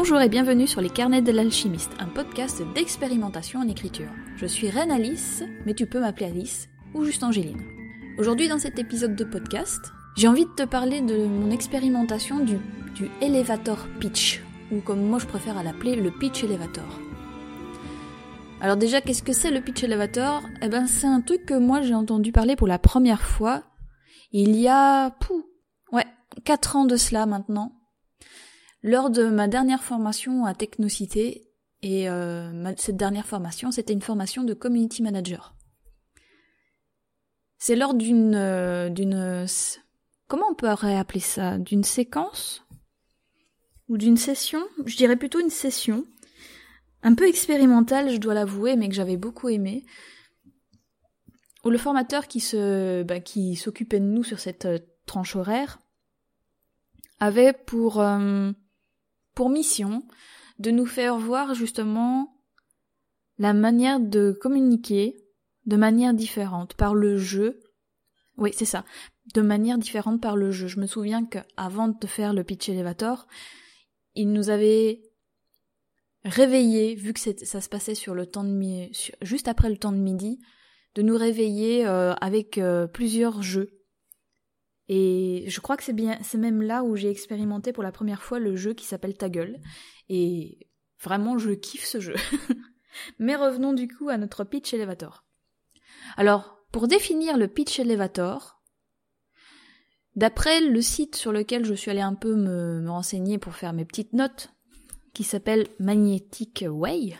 Bonjour et bienvenue sur les carnets de l'alchimiste, un podcast d'expérimentation en écriture. Je suis Reine Alice, mais tu peux m'appeler Alice ou juste Angéline. Aujourd'hui dans cet épisode de podcast, j'ai envie de te parler de mon expérimentation du, du elevator pitch, ou comme moi je préfère à l'appeler le pitch elevator. Alors déjà, qu'est-ce que c'est le pitch elevator? Eh ben c'est un truc que moi j'ai entendu parler pour la première fois il y a... Pouh, ouais, 4 ans de cela maintenant lors de ma dernière formation à Technocité, et euh, cette dernière formation, c'était une formation de community manager. C'est lors d'une euh, d'une comment on peut appeler ça? D'une séquence? Ou d'une session, je dirais plutôt une session un peu expérimentale, je dois l'avouer, mais que j'avais beaucoup aimé. Où le formateur qui se bah, s'occupait de nous sur cette euh, tranche horaire avait pour pour mission de nous faire voir justement la manière de communiquer de manière différente par le jeu. Oui, c'est ça. De manière différente par le jeu. Je me souviens qu'avant de faire le pitch elevator, il nous avait réveillé, vu que ça se passait sur le temps de midi, juste après le temps de midi, de nous réveiller euh, avec euh, plusieurs jeux et je crois que c'est bien, même là où j'ai expérimenté pour la première fois le jeu qui s'appelle Ta gueule. Et vraiment, je kiffe ce jeu. Mais revenons du coup à notre pitch elevator. Alors, pour définir le pitch elevator, d'après le site sur lequel je suis allée un peu me, renseigner pour faire mes petites notes, qui s'appelle Magnetic Way,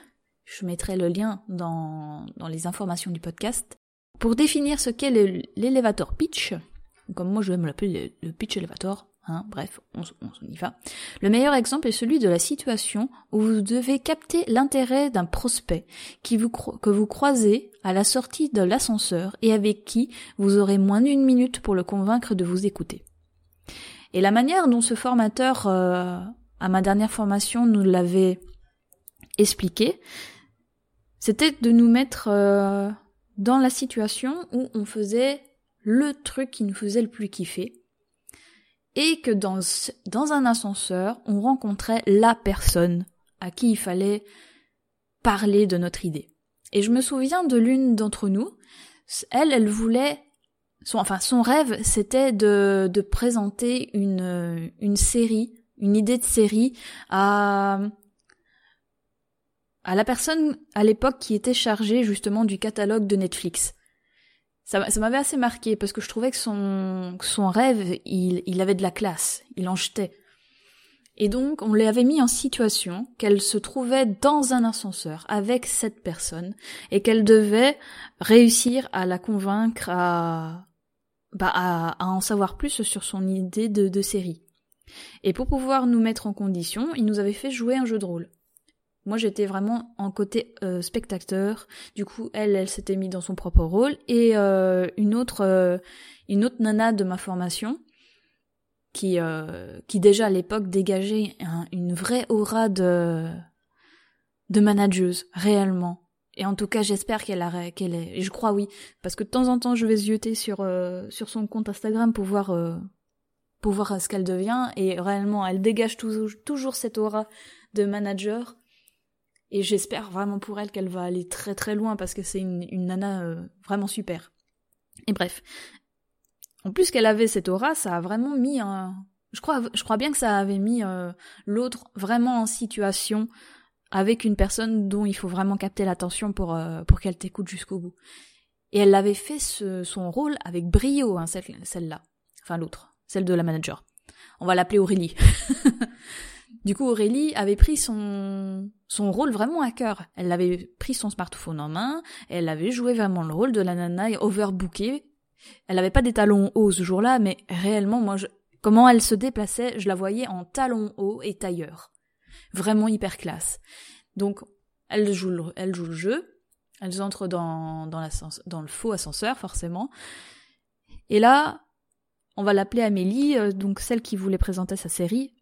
je mettrai le lien dans, dans les informations du podcast. Pour définir ce qu'est l'elevator pitch, comme moi je vais me l'appeler le, pitch elevator, Hein, bref, on, y va. Le meilleur exemple est celui de la situation où vous devez capter l'intérêt d'un prospect que vous croisez à la sortie de l'ascenseur et avec qui vous aurez moins d'une minute pour le convaincre de vous écouter. Et la manière dont ce formateur, euh, à ma dernière formation, nous l'avait expliqué, c'était de nous mettre euh, dans la situation où on faisait le truc qui nous faisait le plus kiffer, et que dans, dans un ascenseur, on rencontrait la personne à qui il fallait parler de notre idée. Et je me souviens de l'une d'entre nous, elle, elle voulait, enfin son rêve, c'était de, de présenter une, une série, une idée de série à, à la personne à l'époque qui était chargée justement du catalogue de Netflix ça, m'avait assez marqué parce que je trouvais que son, rêve, il, avait de la classe, il en jetait. Et donc, on l'avait mis en situation qu'elle se trouvait dans un ascenseur avec cette personne et qu'elle devait réussir à la convaincre à, bah, à, en savoir plus sur son idée de série. Et pour pouvoir nous mettre en condition, il nous avait fait jouer un jeu de rôle. Moi, j'étais vraiment en côté euh, spectateur. Du coup, elle, elle s'était mise dans son propre rôle. Et euh, une autre, euh, une autre nana de ma formation, qui, qui déjà à l'époque dégageait une vraie aura de, de manageuse, réellement. Et en tout cas, j'espère qu'elle a, est. Et je crois oui, parce que de temps en temps, je vais zioter sur sur son compte Instagram pour voir pour voir ce qu'elle devient. Et réellement, elle dégage toujours cette aura de manager et j'espère vraiment pour elle qu'elle va aller très très loin parce que c'est une, nana euh, vraiment super. Et bref. En plus qu'elle avait cette aura, ça a vraiment mis un... Je crois, je crois bien que ça avait mis euh, l'autre vraiment en situation avec une personne dont il faut vraiment capter l'attention pour, euh, pour qu'elle t'écoute jusqu'au bout. Et elle avait fait son rôle avec brio, hein, celle-là. Enfin l'autre, celle de la manager. On va l'appeler Aurélie. Du coup, Aurélie avait pris son, son rôle vraiment à cœur. Elle avait pris son smartphone en main, elle avait joué vraiment le rôle de la nana overbookée. Elle n'avait pas des talons hauts ce jour-là, mais réellement, moi, je... comment elle se déplaçait, je la voyais en talons hauts et tailleurs. Vraiment hyper classe. Donc, elle joue le, elle joue le jeu, elles entrent dans, dans, dans le faux ascenseur, forcément. Et là, on va l'appeler Amélie, euh, donc celle qui voulait présenter sa série,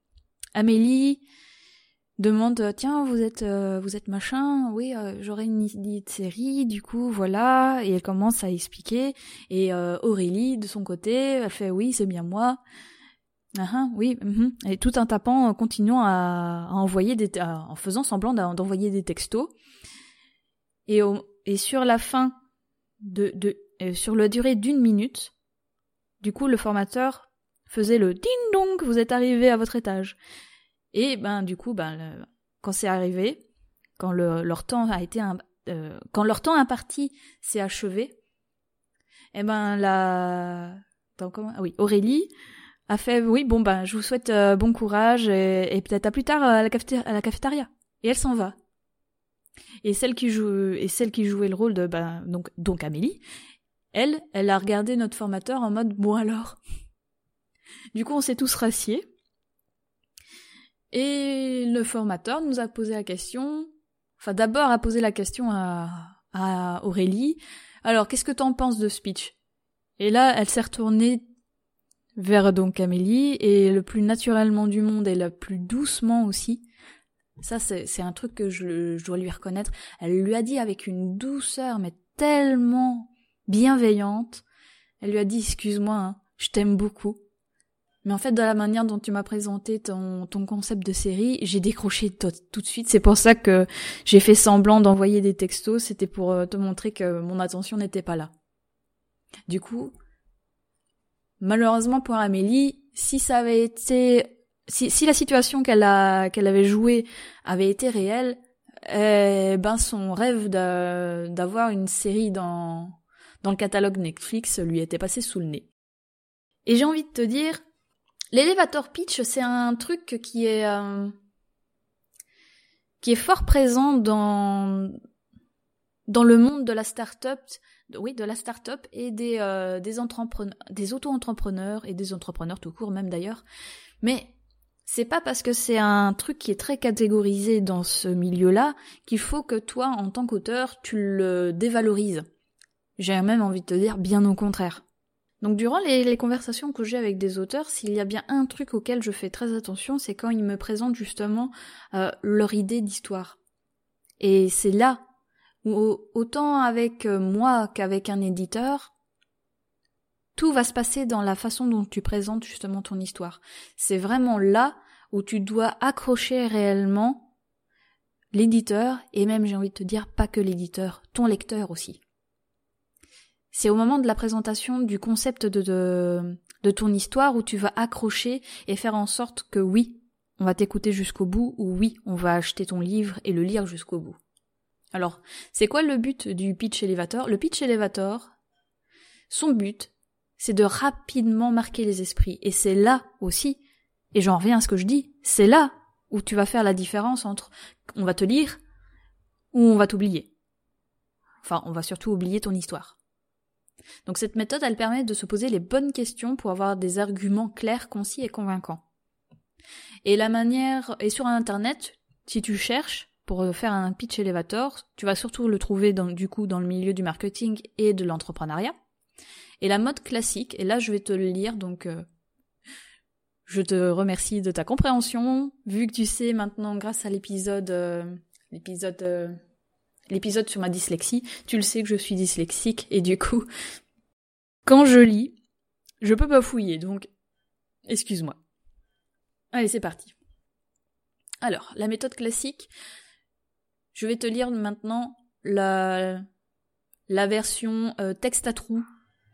Amélie demande tiens vous êtes euh, vous êtes machin oui euh, j'aurais une idée de série du coup voilà et elle commence à expliquer et euh, Aurélie de son côté elle fait oui c'est bien moi Ah, ah, oui, mhm. et tout en tapant, continuant à, envoyer des, en faisant semblant d'envoyer des textos. Et, sur la fin de, sur la durée d'une minute, du coup, le formateur faisait le ding dong, vous êtes arrivé à votre étage. Et ben, du coup, ben, quand c'est arrivé, quand le, leur temps a été, euh, quand leur temps imparti s'est achevé, eh ben la, comment, ah oui, Aurélie a fait, oui, bon ben, je vous souhaite euh, bon courage et, peut-être à plus tard à la, à cafétéria. Et elle s'en va. Et celle qui joue, et celle qui jouait le rôle de, ben, donc, donc Amélie, elle, elle a regardé notre formateur en mode, bon alors? Du coup, on s'est tous rassiés. Et le formateur nous a posé la question, enfin d'abord a posé la question à, à Aurélie, alors qu'est-ce que t'en penses de speech Et là, elle s'est retournée vers donc Amélie, et le plus naturellement du monde et le plus doucement aussi. Ça, c'est un truc que je, dois lui reconnaître. Elle lui a dit avec une douceur, mais tellement bienveillante. Elle lui a dit, excuse-moi, hein, je t'aime beaucoup. Mais en fait, dans la manière dont tu m'as présenté ton, ton concept de série, j'ai décroché tout de suite. C'est pour ça que j'ai fait semblant d'envoyer des textos. C'était pour euh, te montrer que mon attention n'était pas là. Du coup, malheureusement pour Amélie, si ça avait été, si, si la situation qu'elle a, qu'elle avait jouée avait été réelle, eh ben son rêve d'avoir une série dans, dans le catalogue Netflix lui était passé sous le nez. Et j'ai envie de te dire, L'elevator pitch, c'est un truc qui est euh, qui est fort présent dans dans le monde de la start-up, oui, de la start-up et des euh, des des auto-entrepreneurs et des entrepreneurs tout court même d'ailleurs. Mais c'est pas parce que c'est un truc qui est très catégorisé dans ce milieu-là qu'il faut que toi, en tant qu'auteur, tu le dévalorises. J'ai même envie de te dire bien au contraire. Donc durant les, conversations que j'ai avec des auteurs, s'il y a bien un truc auquel je fais très attention, c'est quand ils me présentent justement euh, leur idée d'histoire. Et c'est là où autant avec euh, moi qu'avec un éditeur, tout va se passer dans la façon dont tu présentes justement ton histoire. C'est vraiment là où tu dois accrocher réellement l'éditeur et même j'ai envie de te dire pas que l'éditeur, ton lecteur aussi. C'est au moment de la présentation du concept de, de, ton histoire où tu vas accrocher et faire en sorte que oui, on va t'écouter jusqu'au bout ou oui, on va acheter ton livre et le lire jusqu'au bout. Alors, c'est quoi le but du pitch elevator? Le pitch elevator, son but, c'est de rapidement marquer les esprits. Et c'est là aussi, et j'en reviens à ce que je dis, c'est là où tu vas faire la différence entre on va te lire ou on va t'oublier. Enfin, on va surtout oublier ton histoire. Donc cette méthode, elle permet de se poser les bonnes questions pour avoir des arguments clairs, concis et convaincants. Et la manière, et sur internet, si tu cherches pour faire un pitch elevator, tu vas surtout le trouver dans, du coup dans le milieu du marketing et de l'entrepreneuriat. Et la mode classique, et là je vais te le lire, donc euh, je te remercie de ta compréhension, vu que tu sais maintenant grâce à l'épisode, euh, l'épisode euh, l'épisode sur ma dyslexie, tu le sais que je suis dyslexique et du coup, quand je lis, je peux pas fouiller, donc excuse-moi. Allez, c'est parti. Alors, la méthode classique, je vais te lire maintenant la, la version euh, texte à trous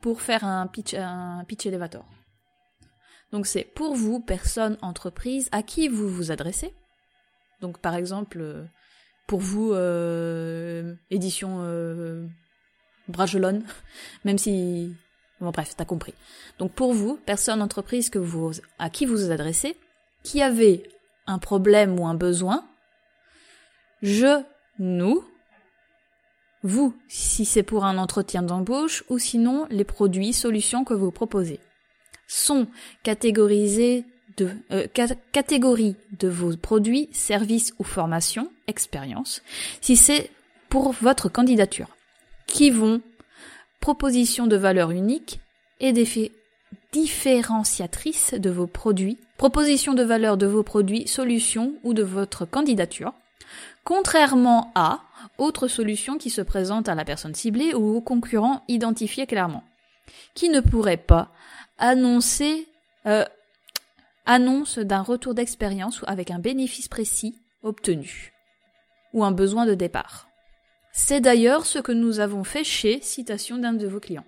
pour faire un pitch, un pitch elevator. Donc c'est pour vous, personne, entreprise, à qui vous vous adressez. Donc par exemple, euh, pour vous, euh, édition euh, Bragelonne, même si... Bon bref, t'as compris. Donc pour vous, personne, entreprise que vous, à qui vous vous adressez, qui avez un problème ou un besoin, je, nous, vous, si c'est pour un entretien d'embauche, ou sinon les produits, solutions que vous proposez, sont catégorisés de euh, catégorie de vos produits, services ou formations, expériences, si c'est pour votre candidature, qui vont proposition de valeur unique et d'effet différenciatrice de vos produits, proposition de valeur de vos produits, solutions ou de votre candidature, contrairement à autres solutions qui se présentent à la personne ciblée ou aux concurrents identifiés clairement, qui ne pourraient pas annoncer euh, annonce d'un retour d'expérience avec un bénéfice précis obtenu ou un besoin de départ. C'est d'ailleurs ce que nous avons fait chez citation d'un de vos clients.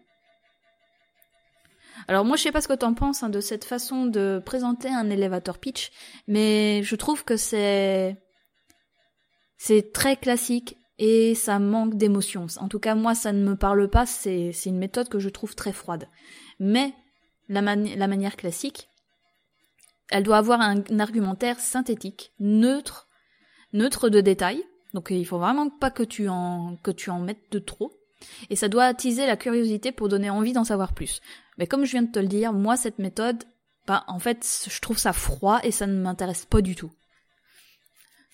Alors moi je sais pas ce que t'en penses hein, de cette façon de présenter un elevator pitch, mais je trouve que c'est c'est très classique et ça manque d'émotion. En tout cas moi ça ne me parle pas, c'est une méthode que je trouve très froide. Mais la manière classique, elle doit avoir un, argumentaire synthétique, neutre, neutre de détails. Donc il faut vraiment pas que tu en que tu en mettes de trop. Et ça doit attiser la curiosité pour donner envie d'en savoir plus. Mais comme je viens de te le dire, moi cette méthode, bah en fait, je trouve ça froid et ça ne m'intéresse pas du tout.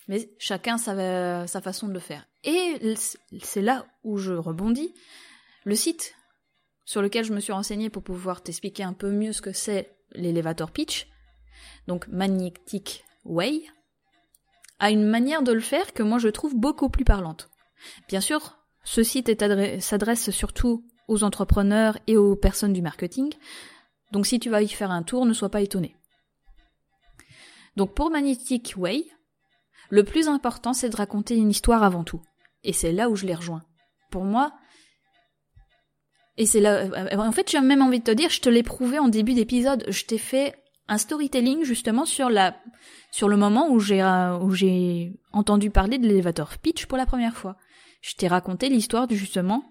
Mais chacun sa, sa façon de le faire. Et c'est là où je rebondis. Le site sur lequel je me suis renseigné pour pouvoir t'expliquer un peu mieux ce que c'est l'elevator pitch, donc Magnetic Way, a une manière de le faire que moi je trouve beaucoup plus parlante. Bien sûr, ce site s'adresse surtout aux entrepreneurs et aux personnes du marketing, donc si tu vas y faire un tour, ne sois pas étonné. Donc pour Magnetic Way, le plus important c'est de raconter une histoire avant tout. Et c'est là où je les rejoins. Pour moi, et c'est là, euh, en fait, j'ai même envie de te dire, je te l'ai prouvé en début d'épisode. Je t'ai fait un storytelling justement sur la, sur le moment où j'ai, euh, où j'ai entendu parler de l'elevator pitch pour la première fois. Je t'ai raconté l'histoire justement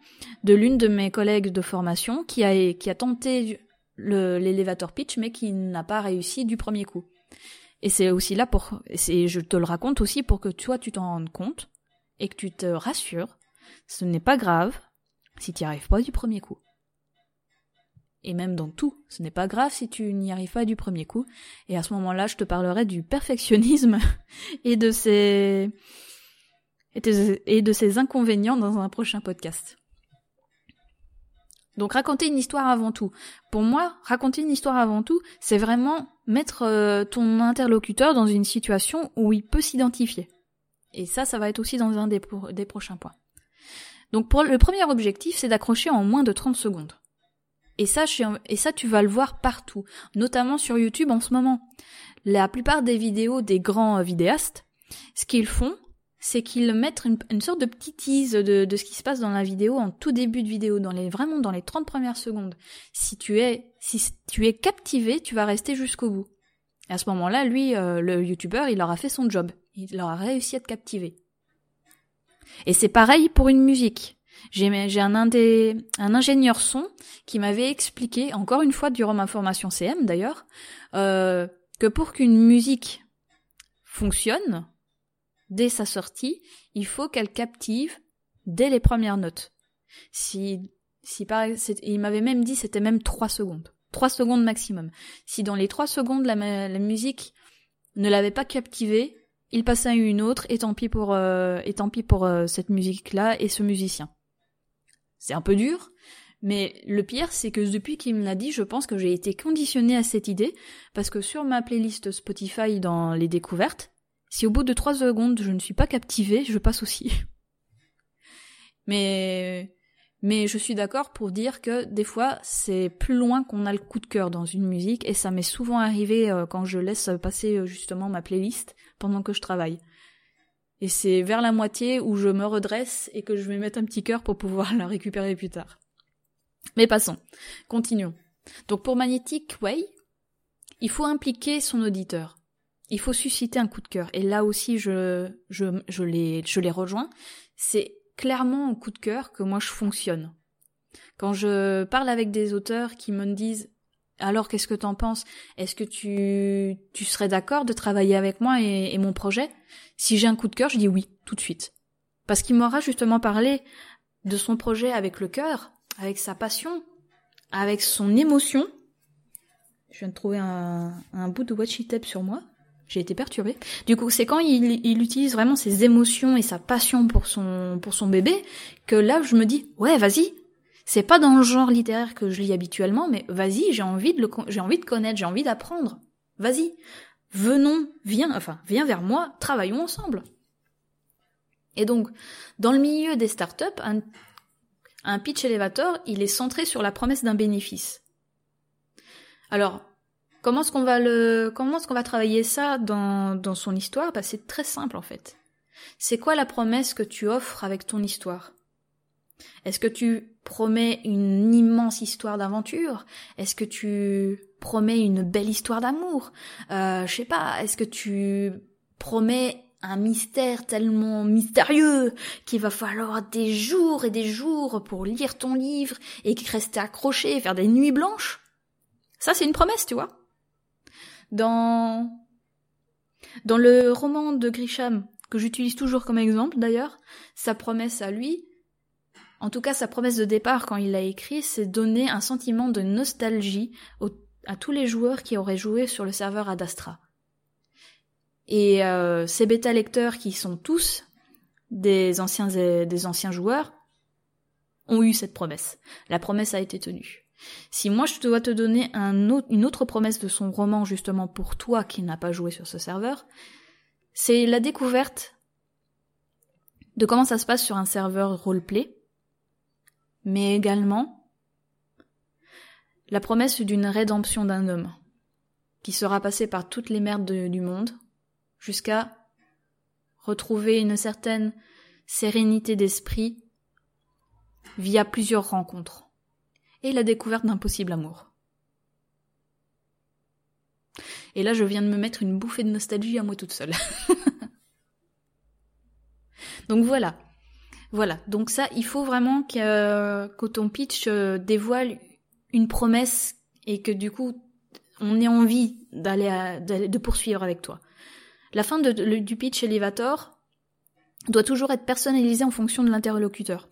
de l'une de mes collègues de formation qui a, qui a tenté l'elevator pitch mais qui n'a pas réussi du premier coup. Et c'est aussi là pour, c'est, je te le raconte aussi pour que toi tu t'en rendes compte et que tu te rassures. Ce n'est pas grave si tu n'y arrives pas du premier coup. Et même dans tout, ce n'est pas grave si tu n'y arrives pas du premier coup. Et à ce moment-là, je te parlerai du perfectionnisme et de ses et de ses inconvénients dans un prochain podcast. Donc raconter une histoire avant tout. Pour moi, raconter une histoire avant tout, c'est vraiment mettre euh, ton interlocuteur dans une situation où il peut s'identifier. Et ça, ça va être aussi dans un des, prochains points. Donc le premier objectif, c'est d'accrocher en moins de 30 secondes. Et ça, tu vas le voir partout, notamment sur YouTube en ce moment. La plupart des vidéos des grands vidéastes, ce qu'ils font, c'est qu'ils mettent une, sorte de petite tease de, de, ce qui se passe dans la vidéo en tout début de vidéo, dans les, vraiment dans les 30 premières secondes. Si tu es, si tu es captivé, tu vas rester jusqu'au bout. Et à ce moment-là, lui, euh, le youtubeur, il aura fait son job. Il aura réussi à te captiver. Et c'est pareil pour une musique. J'ai un, ingénieur son qui m'avait expliqué, encore une fois durant ma formation CM d'ailleurs, euh, que pour qu'une musique fonctionne, dès sa sortie, il faut qu'elle captive dès les premières notes. Si, si par, il m'avait même dit c'était même trois secondes. Trois secondes maximum. Si dans les trois secondes la, musique ne l'avait pas captivé, il passait à une autre et tant pis pour euh, et tant pis pour euh, cette musique là et ce musicien. C'est un peu dur, mais le pire c'est que depuis qu'il me l'a dit, je pense que j'ai été conditionnée à cette idée parce que sur ma playlist Spotify dans les découvertes, si au bout de trois secondes je ne suis pas captivée, je passe aussi. mais mais je suis d'accord pour dire que des fois c'est plus loin qu'on a le coup de cœur dans une musique et ça m'est souvent arrivé euh, quand je laisse passer justement ma playlist pendant que je travaille. Et c'est vers la moitié où je me redresse et que je vais mettre un petit cœur pour pouvoir la récupérer plus tard. Mais passons. Continuons. Donc pour Magnetic Way, il faut impliquer son auditeur. Il faut susciter un coup de cœur. Et là aussi, je, je, je les, je les rejoins. C'est clairement un coup de cœur que moi je fonctionne. Quand je parle avec des auteurs qui me disent alors qu'est-ce que t'en penses? Est-ce que tu, tu serais d'accord de travailler avec moi et, mon projet? Si j'ai un coup de cœur, je dis oui, tout de suite. Parce qu'il m'aura justement parlé de son projet avec le cœur, avec sa passion, avec son émotion. Je viens de trouver un, un bout de watchy tape sur moi. J'ai été perturbée. Du coup, c'est quand il, il, utilise vraiment ses émotions et sa passion pour son, pour son bébé que là, je me dis, ouais, vas-y, c'est pas dans le genre littéraire que je lis habituellement, mais vas-y, j'ai envie de le, j'ai envie de connaître, j'ai envie d'apprendre. Vas-y. Venons, viens, enfin, viens vers moi, travaillons ensemble. Et donc, dans le milieu des startups, un, un pitch elevator, il est centré sur la promesse d'un bénéfice. Alors, Comment est-ce qu'on va le, comment est-ce qu'on va travailler ça dans, dans son histoire? Bah, c'est très simple en fait. C'est quoi la promesse que tu offres avec ton histoire? Est-ce que tu promets une immense histoire d'aventure? Est-ce que tu promets une belle histoire d'amour? Euh, Je sais pas. Est-ce que tu promets un mystère tellement mystérieux qu'il va falloir des jours et des jours pour lire ton livre et rester accroché et faire des nuits blanches? Ça, c'est une promesse, tu vois. Dans dans le roman de Grisham, que j'utilise toujours comme exemple d'ailleurs, sa promesse à lui, en tout cas sa promesse de départ quand il l'a écrit, c'est donner un sentiment de nostalgie à tous les joueurs qui auraient joué sur le serveur Adastra. Et euh, ces bêta lecteurs qui sont tous des anciens des anciens joueurs ont eu cette promesse. La promesse a été tenue. Si moi je dois te donner une autre promesse de son roman justement pour toi qui n'as pas joué sur ce serveur, c'est la découverte de comment ça se passe sur un serveur roleplay, mais également la promesse d'une rédemption d'un homme qui sera passé par toutes les merdes du monde jusqu'à retrouver une certaine sérénité d'esprit via plusieurs rencontres et la découverte d'un possible amour. Et là, je viens de me mettre une bouffée de nostalgie à moi toute seule. Donc voilà. Voilà. Donc ça, il faut vraiment que, que ton pitch euh, dévoile une promesse et que du coup, on ait envie d'aller de poursuivre avec toi. La fin de, du pitch elevator doit toujours être personnalisée en fonction de l'interlocuteur.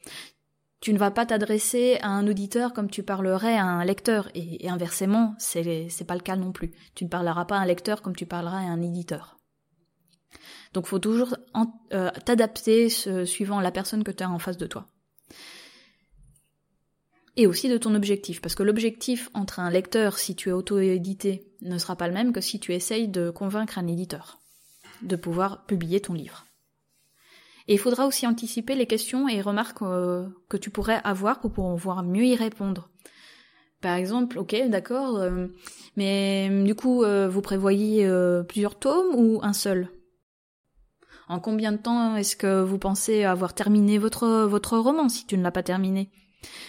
Tu ne vas pas t'adresser à un auditeur comme tu parlerais à un lecteur, et, inversement, c'est, c'est pas le cas non plus. Tu ne parleras pas à un lecteur comme tu parleras à un éditeur. Donc faut toujours euh, t'adapter suivant la personne que tu as en face de toi. Et aussi de ton objectif, parce que l'objectif entre un lecteur, si tu es auto-édité, ne sera pas le même que si tu essayes de convaincre un éditeur de pouvoir publier ton livre. Et il faudra aussi anticiper les questions et remarques euh, que tu pourrais avoir pour pouvoir mieux y répondre. Par exemple, ok, d'accord, euh, mais du coup, vous prévoyez plusieurs tomes ou un seul? En combien de temps est-ce que vous pensez avoir terminé votre votre roman si tu ne l'as pas terminé?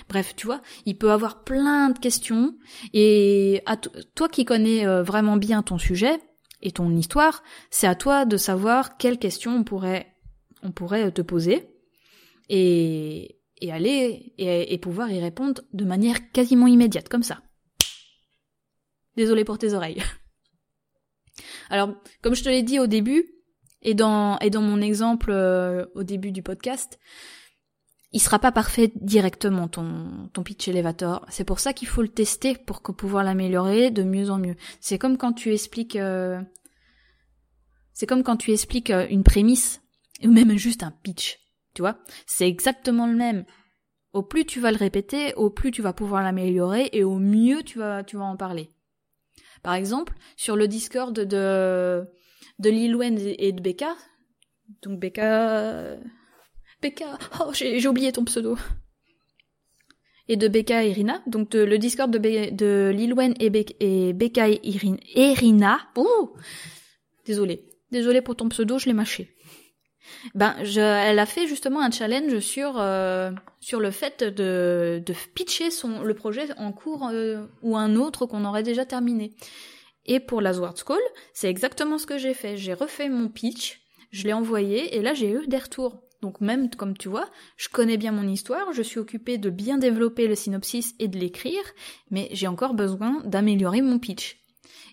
Bref, tu vois, il peut avoir plein de questions et à toi qui connais vraiment bien ton sujet, et ton histoire, c'est à toi de savoir quelles questions on pourrait, on pourrait te poser et, et aller et, pouvoir y répondre de manière quasiment immédiate, comme ça. Désolé pour tes oreilles. Alors, comme je te l'ai dit au début, et dans, et dans mon exemple euh, au début du podcast, il sera pas parfait directement ton, ton pitch elevator. C'est pour ça qu'il faut le tester pour pouvoir l'améliorer de mieux en mieux. C'est comme quand tu expliques, euh, c'est comme quand tu expliques euh, une prémisse ou même juste un pitch. Tu vois, c'est exactement le même. Au plus tu vas le répéter, au plus tu vas pouvoir l'améliorer et au mieux tu vas, tu vas en parler. Par exemple, sur le Discord de de Lil et de Becca, donc Becca Becca, oh j'ai oublié ton pseudo. Et de Becca et Irina, donc le Discord de, de Lil et, et Becca et Irina. Oh Désolée. Désolée pour ton pseudo, je l'ai mâché. Ben, elle a fait justement un challenge sur euh, sur le fait de, de pitcher son le projet en cours euh, ou un autre qu'on aurait déjà terminé. Et pour la Sword School, c'est exactement ce que j'ai fait. J'ai refait mon pitch, je l'ai envoyé et là j'ai eu des retours. Donc même comme tu vois, je connais bien mon histoire, je suis occupée de bien développer le synopsis et de l'écrire, mais j'ai encore besoin d'améliorer mon pitch.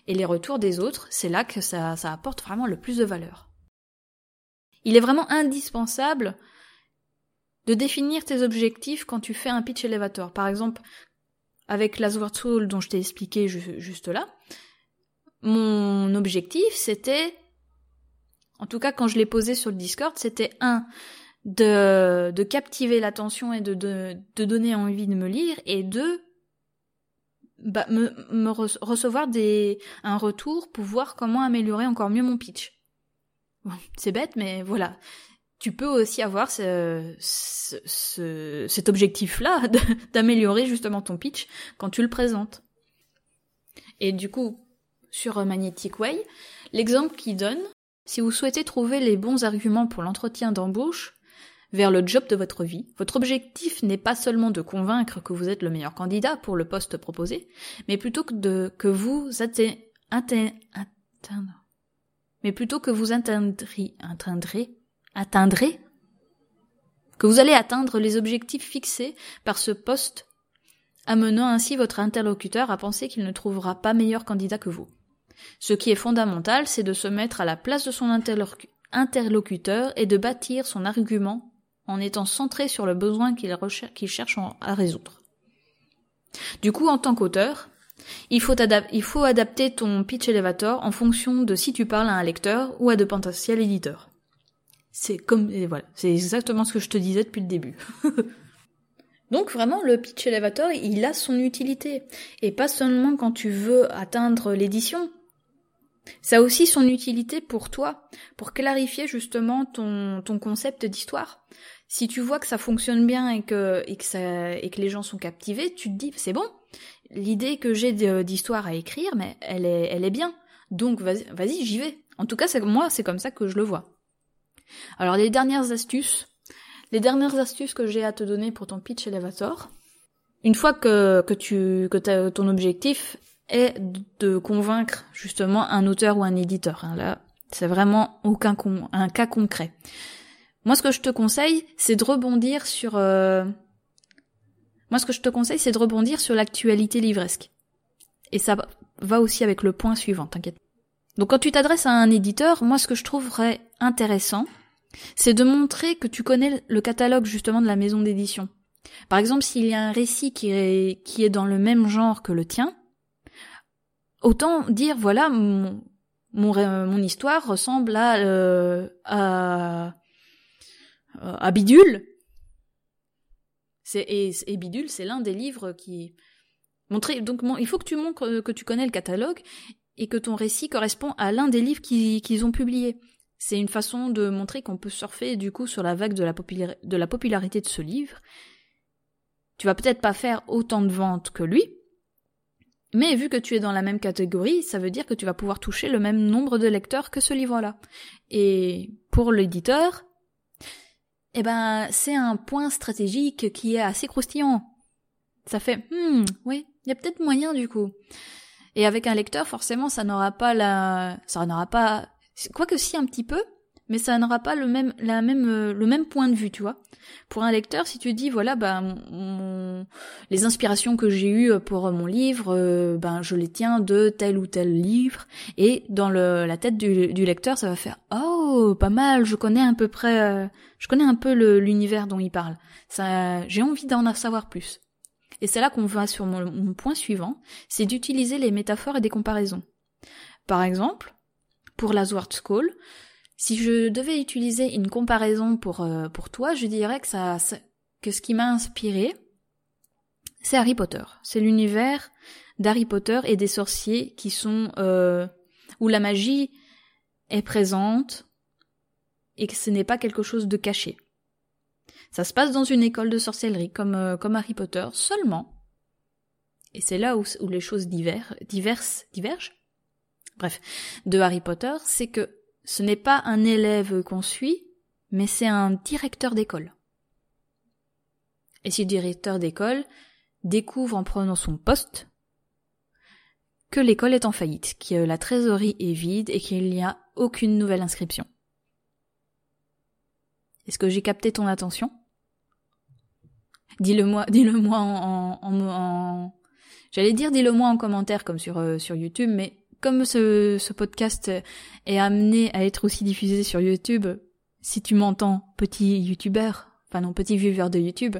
Et les retours des autres, c'est là que ça, apporte vraiment le plus de valeur. Il est vraiment indispensable de définir tes objectifs quand tu fais un pitch elevator. Par exemple, avec la Tool dont je t'ai expliqué juste là, mon objectif c'était en tout cas, quand je l'ai posé sur le Discord, c'était un de, de captiver l'attention et de, de, de, donner envie de me lire, et deux, bah, me, recevoir des, un retour pour voir comment améliorer encore mieux mon pitch. c'est bête, mais voilà. Tu peux aussi avoir ce, ce cet objectif-là d'améliorer justement ton pitch quand tu le présentes. Et du coup, sur Magnetic Way, l'exemple qu'il donne, si vous souhaitez trouver les bons arguments pour l'entretien d'embauche, vers le job de votre vie, votre objectif n'est pas seulement de convaincre que vous êtes le meilleur candidat pour le poste proposé, mais plutôt que vous atteindrez, mais plutôt que vous atteindrez, atteindrez, que vous allez atteindre les objectifs fixés par ce poste, amenant ainsi votre interlocuteur à penser qu'il ne trouvera pas meilleur candidat que vous. Ce qui est fondamental, c'est de se mettre à la place de son interlocuteur et de bâtir son argument en étant centré sur le besoin qu'il cherche à résoudre. Du coup, en tant qu'auteur, il faut, adapter ton pitch elevator en fonction de si tu parles à un lecteur ou à de potentiels éditeurs. C'est comme, voilà, c'est exactement ce que je te disais depuis le début. Donc vraiment, le pitch elevator, il a son utilité. Et pas seulement quand tu veux atteindre l'édition. Ça a aussi son utilité pour toi, pour clarifier justement ton, ton concept d'histoire. Si tu vois que ça fonctionne bien et que, et que, les gens sont captivés, tu te dis, c'est bon, l'idée que j'ai d'histoire à écrire, mais elle est, elle est bien. Donc vas-y, vas j'y vais. En tout cas, moi, c'est comme ça que je le vois. Alors les dernières astuces, les dernières astuces que j'ai à te donner pour ton pitch elevator. Une fois que, que tu que ton objectif est de convaincre justement un auteur ou un éditeur. Hein, là, c'est vraiment aucun con, un cas concret. Moi, ce que je te conseille, c'est de rebondir sur. Euh... Moi, ce que je te conseille, c'est de rebondir sur l'actualité livresque. Et ça va aussi avec le point suivant, t'inquiète. Donc, quand tu t'adresses à un éditeur, moi, ce que je trouverais intéressant, c'est de montrer que tu connais le catalogue justement de la maison d'édition. Par exemple, s'il y a un récit qui est, qui est dans le même genre que le tien, autant dire voilà mon, histoire ressemble à, euh, à euh, à Bidule. Et, Bidule, c'est l'un des livres qui. Donc il faut que tu montres que tu connais le catalogue et que ton récit correspond à l'un des livres qu'ils ont publiés. C'est une façon de montrer qu'on peut surfer du coup sur la vague de la, popularité de ce livre. Tu vas peut-être pas faire autant de ventes que lui, mais vu que tu es dans la même catégorie, ça veut dire que tu vas pouvoir toucher le même nombre de lecteurs que ce livre-là. Et pour l'éditeur, eh ben, c'est un point stratégique qui est assez croustillant. Ça fait, hmm, oui, il y a peut-être moyen du coup. Et avec un lecteur, forcément, ça n'aura pas la, ça n'aura pas, quoique si un petit peu, mais ça n'aura pas le même, la même, euh, le même point de vue, tu vois. Pour un lecteur, si tu dis, voilà, bah, les inspirations que j'ai eues pour mon livre, euh, ben, je les tiens de tel ou tel livre, et dans le, la tête du, du, lecteur, ça va faire, oh, pas mal, je connais à peu près, euh, je connais un peu l'univers dont il parle. Ça, j'ai envie d'en savoir plus. Et c'est là qu'on va sur mon, mon point suivant, c'est d'utiliser les métaphores et des comparaisons. Par exemple, pour la Sword School, si je devais utiliser une comparaison pour, euh, pour toi, je dirais que ça, que ce qui m'a inspiré, c'est Harry Potter. C'est l'univers d'Harry Potter et des sorciers qui sont euh, où la magie est présente et que ce n'est pas quelque chose de caché. Ça se passe dans une école de sorcellerie comme, euh, comme Harry Potter seulement. Et c'est là où, où les choses divers, diverses, divergent. Bref, de Harry Potter, c'est que ce n'est pas un élève qu'on suit, mais c'est un directeur d'école. Et ce directeur d'école découvre en prenant son poste que l'école est en faillite, que la trésorerie est vide et qu'il n'y a aucune nouvelle inscription. Est-ce que j'ai capté ton attention? Dis-le moi, dis-le moi en, j'allais dire dis-le moi en commentaire comme sur euh, sur YouTube, mais comme ce, podcast est amené à être aussi diffusé sur YouTube, si tu m'entends, petit youtubeur, enfin non, petit viewer de YouTube,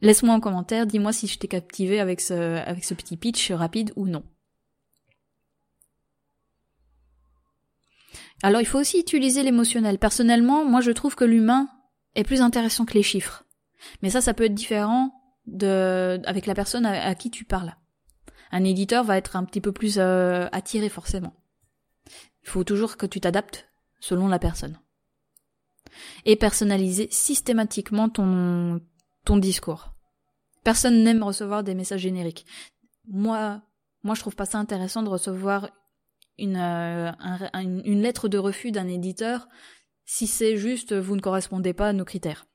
laisse-moi en commentaire, dis-moi si je t'ai captivé avec ce, avec ce petit pitch rapide ou non. Alors il faut aussi utiliser l'émotionnel. Personnellement, moi je trouve que l'humain est plus intéressant que les chiffres. Mais ça, ça peut être différent de, avec la personne à qui tu parles un éditeur va être un petit peu plus euh, attiré forcément. Il faut toujours que tu t'adaptes selon la personne. Et personnaliser systématiquement ton, ton discours. Personne n'aime recevoir des messages génériques. Moi, moi je trouve pas ça intéressant de recevoir une, euh, une lettre de refus d'un éditeur si c'est juste vous ne correspondez pas à nos critères.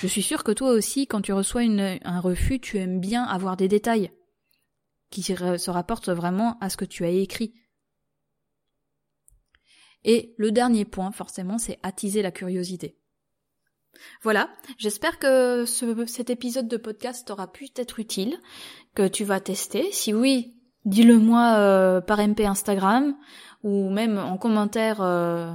Je suis sûre que toi aussi, quand tu reçois une, un refus, tu aimes bien avoir des détails qui se rapportent vraiment à ce que tu as écrit. Et le dernier point, forcément, c'est attiser la curiosité. Voilà, j'espère que ce, cet épisode de podcast t'aura pu être utile, que tu vas tester. Si oui, dis-le moi euh, par MP Instagram ou même en commentaire euh,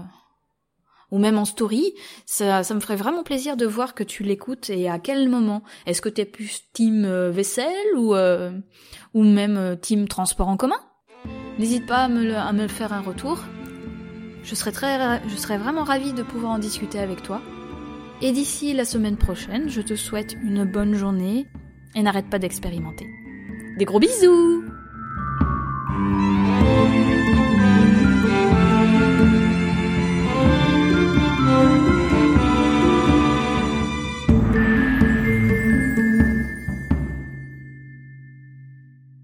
ou même en story. Ça, me ferait vraiment plaisir de voir que tu l'écoutes et à quel moment. Est-ce que tu es plus team euh, vaisselle ou ou même team transport en commun? N'hésite pas à me, à me faire un retour. Je serais très, je serais vraiment ravie de pouvoir en discuter avec toi. Et d'ici la semaine prochaine, je te souhaite une bonne journée et n'arrête pas d'expérimenter. Des gros bisous